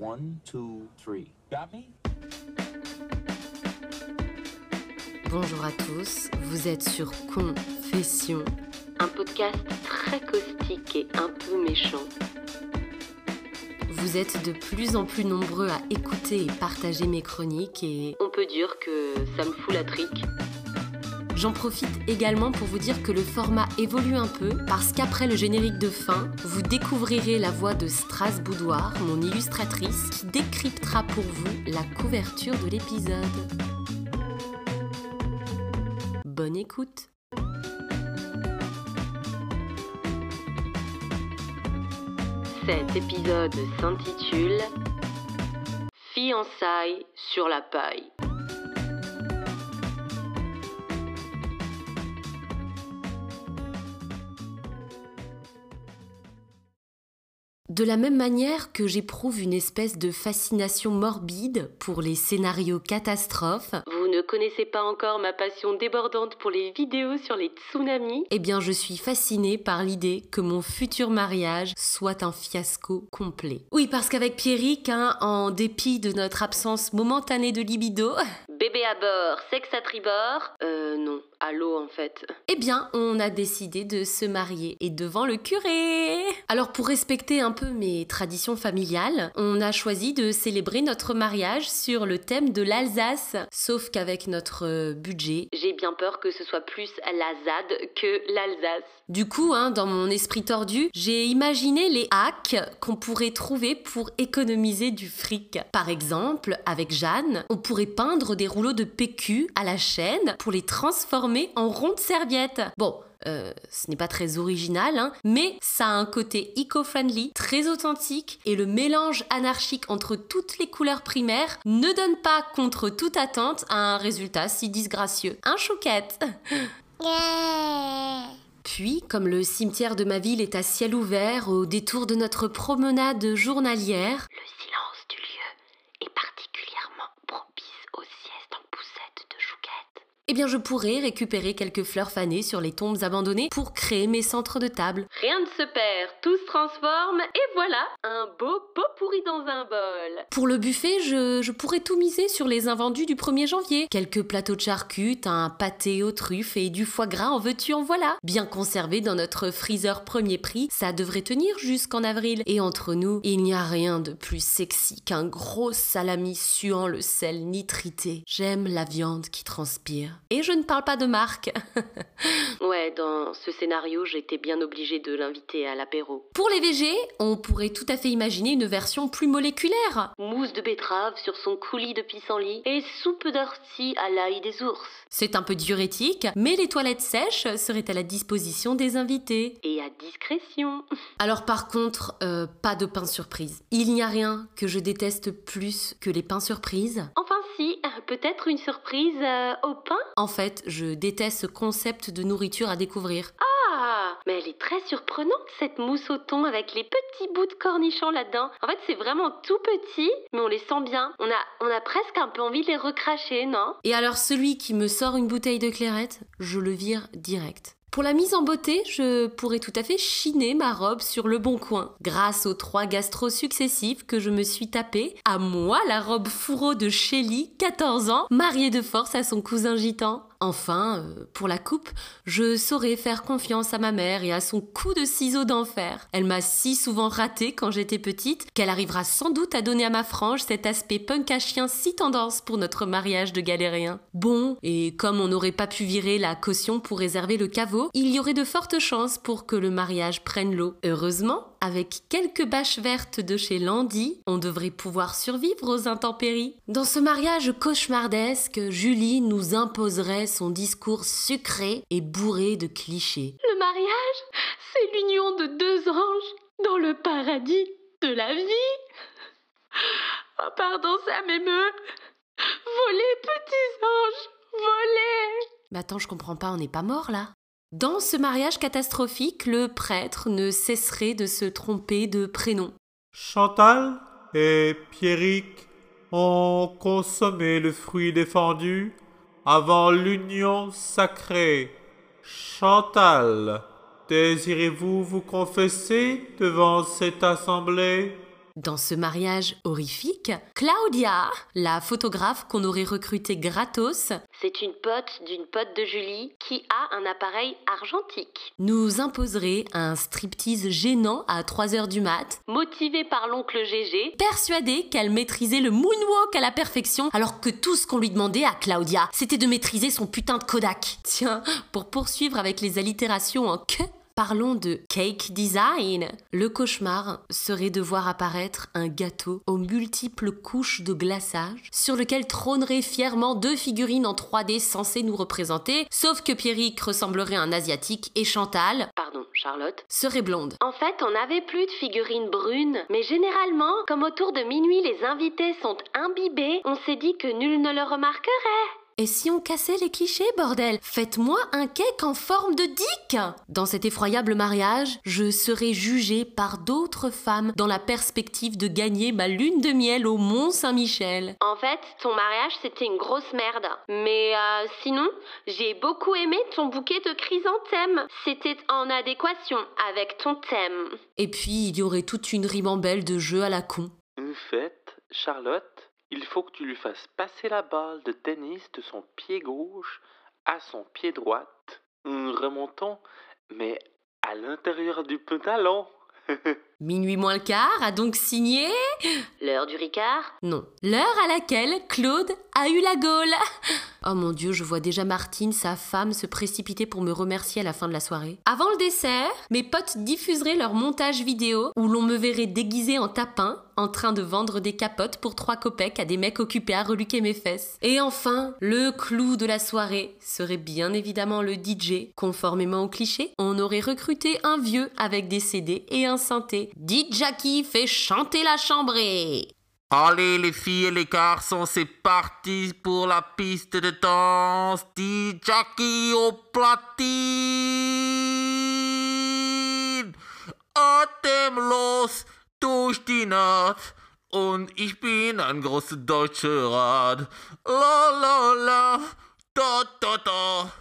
One, two, three. Got me? Bonjour à tous, vous êtes sur Confession, un podcast très caustique et un peu méchant. Vous êtes de plus en plus nombreux à écouter et partager mes chroniques et on peut dire que ça me fout la trique. J'en profite également pour vous dire que le format évolue un peu parce qu'après le générique de fin, vous découvrirez la voix de Strass Boudoir, mon illustratrice, qui décryptera pour vous la couverture de l'épisode. Bonne écoute Cet épisode s'intitule Fiançailles sur la paille. De la même manière que j'éprouve une espèce de fascination morbide pour les scénarios catastrophes, vous ne connaissez pas encore ma passion débordante pour les vidéos sur les tsunamis, eh bien je suis fascinée par l'idée que mon futur mariage soit un fiasco complet. Oui, parce qu'avec Pierrick, hein, en dépit de notre absence momentanée de libido, bébé à bord, sexe à tribord, euh non, à l'eau en fait. Eh bien, on a décidé de se marier et devant le curé. Alors pour respecter un peu mes traditions familiales, on a choisi de célébrer notre mariage sur le thème de l'Alsace. Sauf qu'avec notre euh, budget, j'ai bien peur que ce soit plus la ZAD que l'Alsace. Du coup, hein, dans mon esprit tordu, j'ai imaginé les hacks qu'on pourrait trouver pour économiser du fric. Par exemple, avec Jeanne, on pourrait peindre des rouleaux de PQ à la chaîne pour les transformer en rondes serviettes. Bon, euh, ce n'est pas très original, hein, mais ça a un côté eco-friendly, très authentique, et le mélange anarchique entre toutes les couleurs primaires ne donne pas, contre toute attente, un résultat si disgracieux. Un chouquette Puis, comme le cimetière de ma ville est à ciel ouvert, au détour de notre promenade journalière, le silence du lieu est particulièrement propice aux siestes en poussette de chouquette. Eh bien, je pourrais récupérer quelques fleurs fanées sur les tombes abandonnées pour créer mes centres de table. Rien ne se perd, tout se transforme, et voilà, un beau pot pourri dans un bol. Pour le buffet, je, je pourrais tout miser sur les invendus du 1er janvier. Quelques plateaux de charcutes, un pâté aux truffes et du foie gras en veux-tu en voilà. Bien conservé dans notre freezer premier prix, ça devrait tenir jusqu'en avril. Et entre nous, il n'y a rien de plus sexy qu'un gros salami suant le sel nitrité. J'aime la viande qui transpire. Et je ne parle pas de marque. ouais, dans ce scénario, j'étais bien obligée de l'inviter à l'apéro. Pour les VG, on pourrait tout à fait imaginer une version plus moléculaire. Mousse de betterave sur son coulis de pissenlit et soupe d'ortie à l'ail des ours. C'est un peu diurétique, mais les toilettes sèches seraient à la disposition des invités. Et à discrétion. Alors par contre, euh, pas de pain surprise. Il n'y a rien que je déteste plus que les pains surprises. Enfin si, peut-être une surprise euh, au pain? En fait, je déteste ce concept de nourriture à découvrir. Ah Mais elle est très surprenante cette mousse au thon avec les petits bouts de cornichons là-dedans. En fait, c'est vraiment tout petit, mais on les sent bien. On a, on a presque un peu envie de les recracher, non? Et alors celui qui me sort une bouteille de clairette, je le vire direct. Pour la mise en beauté, je pourrais tout à fait chiner ma robe sur le bon coin. Grâce aux trois gastros successifs que je me suis tapé, à moi la robe fourreau de Shelly, 14 ans, mariée de force à son cousin gitan. Enfin, euh, pour la coupe, je saurais faire confiance à ma mère et à son coup de ciseau d'enfer. Elle m'a si souvent raté quand j'étais petite qu'elle arrivera sans doute à donner à ma frange cet aspect punk à chien si tendance pour notre mariage de galérien. Bon, et comme on n'aurait pas pu virer la caution pour réserver le caveau, il y aurait de fortes chances pour que le mariage prenne l'eau. Heureusement, avec quelques bâches vertes de chez Landy, on devrait pouvoir survivre aux intempéries. Dans ce mariage cauchemardesque, Julie nous imposerait son discours sucré et bourré de clichés. Le mariage, c'est l'union de deux anges dans le paradis de la vie. Oh, pardon, ça m'émeut. Volez, petits anges, volez. Mais attends, je comprends pas, on n'est pas mort là dans ce mariage catastrophique, le prêtre ne cesserait de se tromper de prénom. Chantal et Pierrick ont consommé le fruit défendu avant l'union sacrée. Chantal, désirez-vous vous confesser devant cette assemblée? Dans ce mariage horrifique, Claudia, la photographe qu'on aurait recrutée gratos, c'est une pote d'une pote de Julie qui a un appareil argentique, nous imposerait un striptease gênant à 3 heures du mat, motivée par l'oncle GG, persuadée qu'elle maîtrisait le moonwalk à la perfection, alors que tout ce qu'on lui demandait à Claudia, c'était de maîtriser son putain de Kodak. Tiens, pour poursuivre avec les allitérations en que Parlons de cake design. Le cauchemar serait de voir apparaître un gâteau aux multiples couches de glaçage sur lequel trôneraient fièrement deux figurines en 3D censées nous représenter, sauf que Pierrick ressemblerait à un asiatique et Chantal, pardon, Charlotte, serait blonde. En fait, on n'avait plus de figurines brunes, mais généralement, comme autour de minuit les invités sont imbibés, on s'est dit que nul ne le remarquerait. Et si on cassait les clichés, bordel? Faites-moi un cake en forme de dick Dans cet effroyable mariage, je serai jugée par d'autres femmes dans la perspective de gagner ma lune de miel au Mont Saint-Michel. En fait, ton mariage, c'était une grosse merde. Mais euh, sinon, j'ai beaucoup aimé ton bouquet de chrysanthèmes. C'était en adéquation avec ton thème. Et puis, il y aurait toute une ribambelle de jeux à la con. En fait, Charlotte, il faut que tu lui fasses passer la balle de tennis de son pied gauche à son pied droite, remontant, mais à l'intérieur du pantalon. Minuit moins le quart a donc signé. L'heure du Ricard Non. L'heure à laquelle Claude a eu la gaule. Oh mon dieu, je vois déjà Martine, sa femme, se précipiter pour me remercier à la fin de la soirée. Avant le dessert, mes potes diffuseraient leur montage vidéo où l'on me verrait déguisée en tapin, en train de vendre des capotes pour trois copecs à des mecs occupés à reluquer mes fesses. Et enfin, le clou de la soirée serait bien évidemment le DJ. Conformément au cliché, on aurait recruté un vieux avec des CD et un synthé. DJ fait chanter la chambrée. Allez les filles et les garçons, c'est parti pour la piste de danse. Die Jackie au platine. Atemlos durch die Nacht. Und ich bin ein großer deutscher Rad. La la la. Da da da.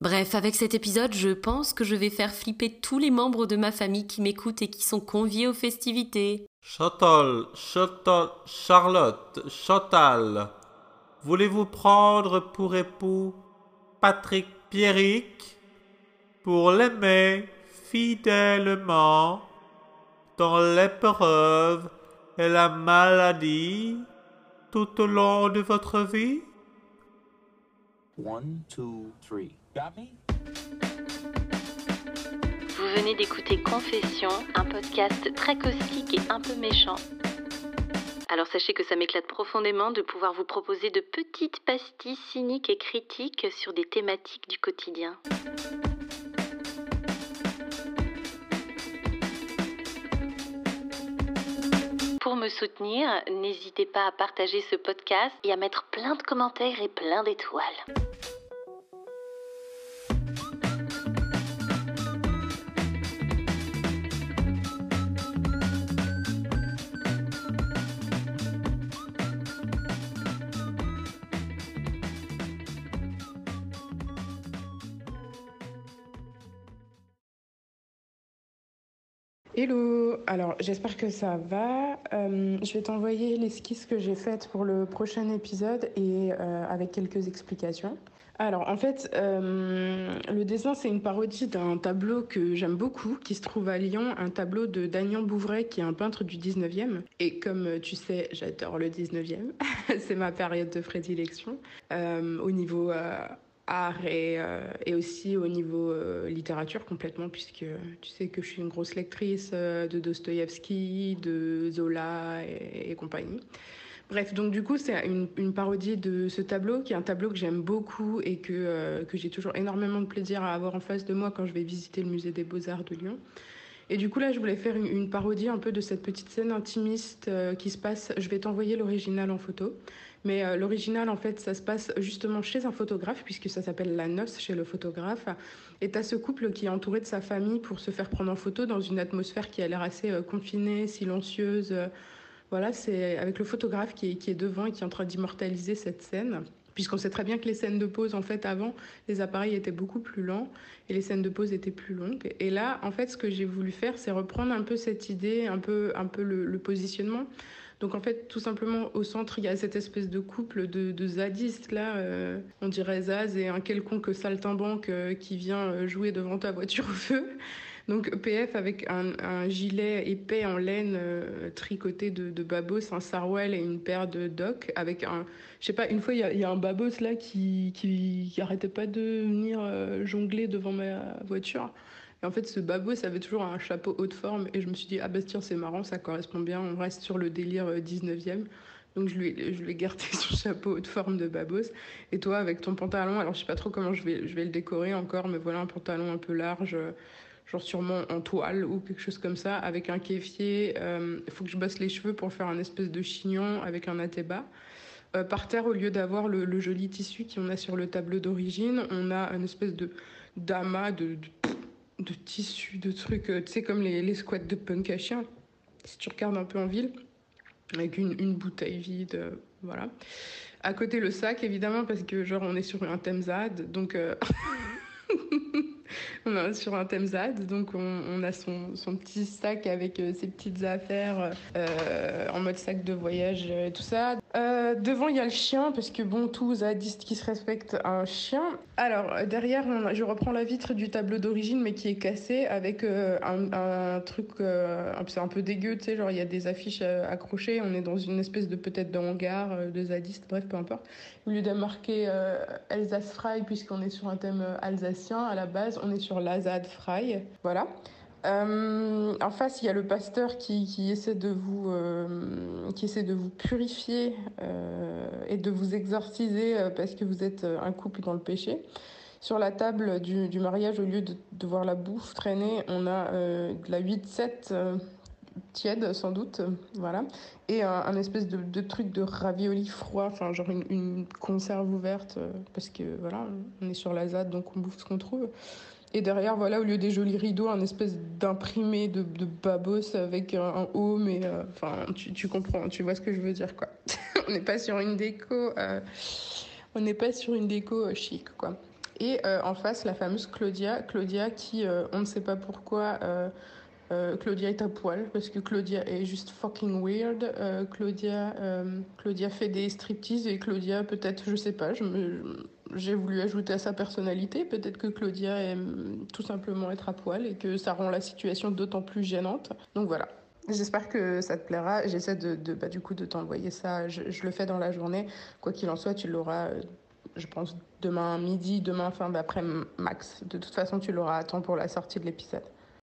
Bref, avec cet épisode, je pense que je vais faire flipper tous les membres de ma famille qui m'écoutent et qui sont conviés aux festivités. Chantal, Chantal, Charlotte, Chantal, voulez-vous prendre pour époux Patrick Pierrick? Pour l'aimer fidèlement dans l'épreuve et la maladie tout au long de votre vie? One, two, three. Vous venez d'écouter Confession, un podcast très caustique et un peu méchant. Alors sachez que ça m'éclate profondément de pouvoir vous proposer de petites pastilles cyniques et critiques sur des thématiques du quotidien. Pour me soutenir, n'hésitez pas à partager ce podcast et à mettre plein de commentaires et plein d'étoiles. Hello, alors j'espère que ça va. Euh, je vais t'envoyer l'esquisse que j'ai faite pour le prochain épisode et euh, avec quelques explications. Alors en fait, euh, le dessin c'est une parodie d'un tableau que j'aime beaucoup qui se trouve à Lyon, un tableau de Dagnan Bouvray qui est un peintre du 19e. Et comme tu sais, j'adore le 19e, c'est ma période de prédilection. au niveau art et, euh, et, aussi au niveau euh, littérature complètement, puisque tu sais que je suis une grosse lectrice euh, de Dostoïevski, de Zola et, compagnie. Bref, donc du coup, c'est une, parodie de ce tableau, qui est un tableau que j'aime beaucoup et que, que j'ai toujours énormément de plaisir à avoir en face de moi quand je vais visiter le musée des beaux-arts de Lyon. Et du coup, là, je voulais faire une, parodie un peu de cette petite scène intimiste qui se passe. Je vais t'envoyer l'original en photo. Mais euh, l'original, en fait, ça se passe justement chez un photographe, puisque ça s'appelle La Noce chez le photographe. Et tu as ce couple qui est entouré de sa famille pour se faire prendre en photo dans une atmosphère qui a l'air assez euh, confinée, silencieuse. Voilà, c'est avec le photographe qui est, qui est devant et qui est en train d'immortaliser cette scène. Puisqu'on sait très bien que les scènes de pause, en fait, avant, les appareils étaient beaucoup plus lents et les scènes de pause étaient plus longues. Et là, en fait, ce que j'ai voulu faire, c'est reprendre un peu cette idée, un peu, un peu le positionnement. Donc en fait, tout simplement, au centre, il y a cette espèce de couple de, de zadistes, là, euh, on dirait Zaz, et un quelconque saltimbanque euh, qui vient euh, jouer devant ta voiture au feu. Donc PF avec un, gilet épais en laine tricoté de, babos, un sarouel et une paire de docks avec un... Je sais pas, une fois, il y a, un babos là qui, qui, qui arrêtait pas de venir jongler devant ma voiture. En fait, ce babos avait toujours un chapeau haute forme et je me suis dit, ah bah tiens, c'est marrant, ça correspond bien, on reste sur le délire euh, 19e. Donc je lui, je ai gardé son chapeau haute forme de babos. Et toi, avec ton pantalon, alors je sais pas trop comment je vais, je vais le décorer encore, mais voilà un pantalon un peu large, euh, genre sûrement en toile ou quelque chose comme ça, avec un kéfier. Il faut que je bosse les cheveux pour faire un espèce de chignon avec un athéba. Euh, par terre, au lieu d'avoir le, le joli tissu qu'on a sur le tableau d'origine, on a une espèce de d'amas de, de, de tissu, de trucs, euh, tu sais, comme les, les squats de punk à chien, si tu regardes un peu en ville, avec une, une bouteille vide, euh, voilà. À côté, le sac, évidemment, parce que, genre, on est sur un thème ZAD, donc... euh, on est sur un thème ZAD, donc on, a son, son petit sac avec ses petites affaires en mode sac de voyage et tout ça. Euh, devant, il y a le chien, parce que bon, tout zadiste qui se respecte un chien. Alors, euh, derrière, je reprends la vitre du tableau d'origine, mais qui est cassée, avec euh, un, truc, c'est un peu dégueu, tu sais, genre il y a des affiches accrochées, on est dans une espèce de peut-être hangar de zadiste, bref, peu importe. Au lieu de marquer Alsace Fry, puisqu'on est sur un thème alsacien, à la base, on est sur l'Azad Fry. Voilà. Euh, en face, il y a le pasteur qui, qui essaie de vous, euh, essaie de vous purifier euh, et de vous exorciser parce que vous êtes un couple dans le péché. Sur la table du, mariage, au lieu de, voir la bouffe traîner, on a de la 8-7 euh, tiède, sans doute, voilà, et un, espèce de, truc de ravioli froid, enfin genre une, conserve ouverte, parce que voilà, on est sur la ZAD, donc on bouffe ce qu'on trouve. Et derrière, voilà, au lieu des jolis rideaux, un espèce d'imprimé de, babos avec un, home et euh, enfin, tu, comprends, tu vois ce que je veux dire, quoi. on n'est pas sur une déco, euh, on n'est pas sur une déco euh, chic, quoi. Et en face, la fameuse Claudia, Claudia qui, on ne sait pas pourquoi, Claudia est à poil parce que Claudia est juste fucking weird. Claudia, Claudia fait des striptease et Claudia peut-être, je sais pas, je me, j'ai voulu ajouter à sa personnalité. Peut-être que Claudia aime tout simplement être à poil et que ça rend la situation d'autant plus gênante. Donc voilà. J'espère que ça te plaira. J'essaie de, bah, du coup de t'envoyer ça. Je, je le fais dans la journée. Quoi qu'il en soit, tu l'auras. euh, je pense demain midi, demain fin d'après max. De toute façon, tu l'auras à temps pour la sortie de l'épisode.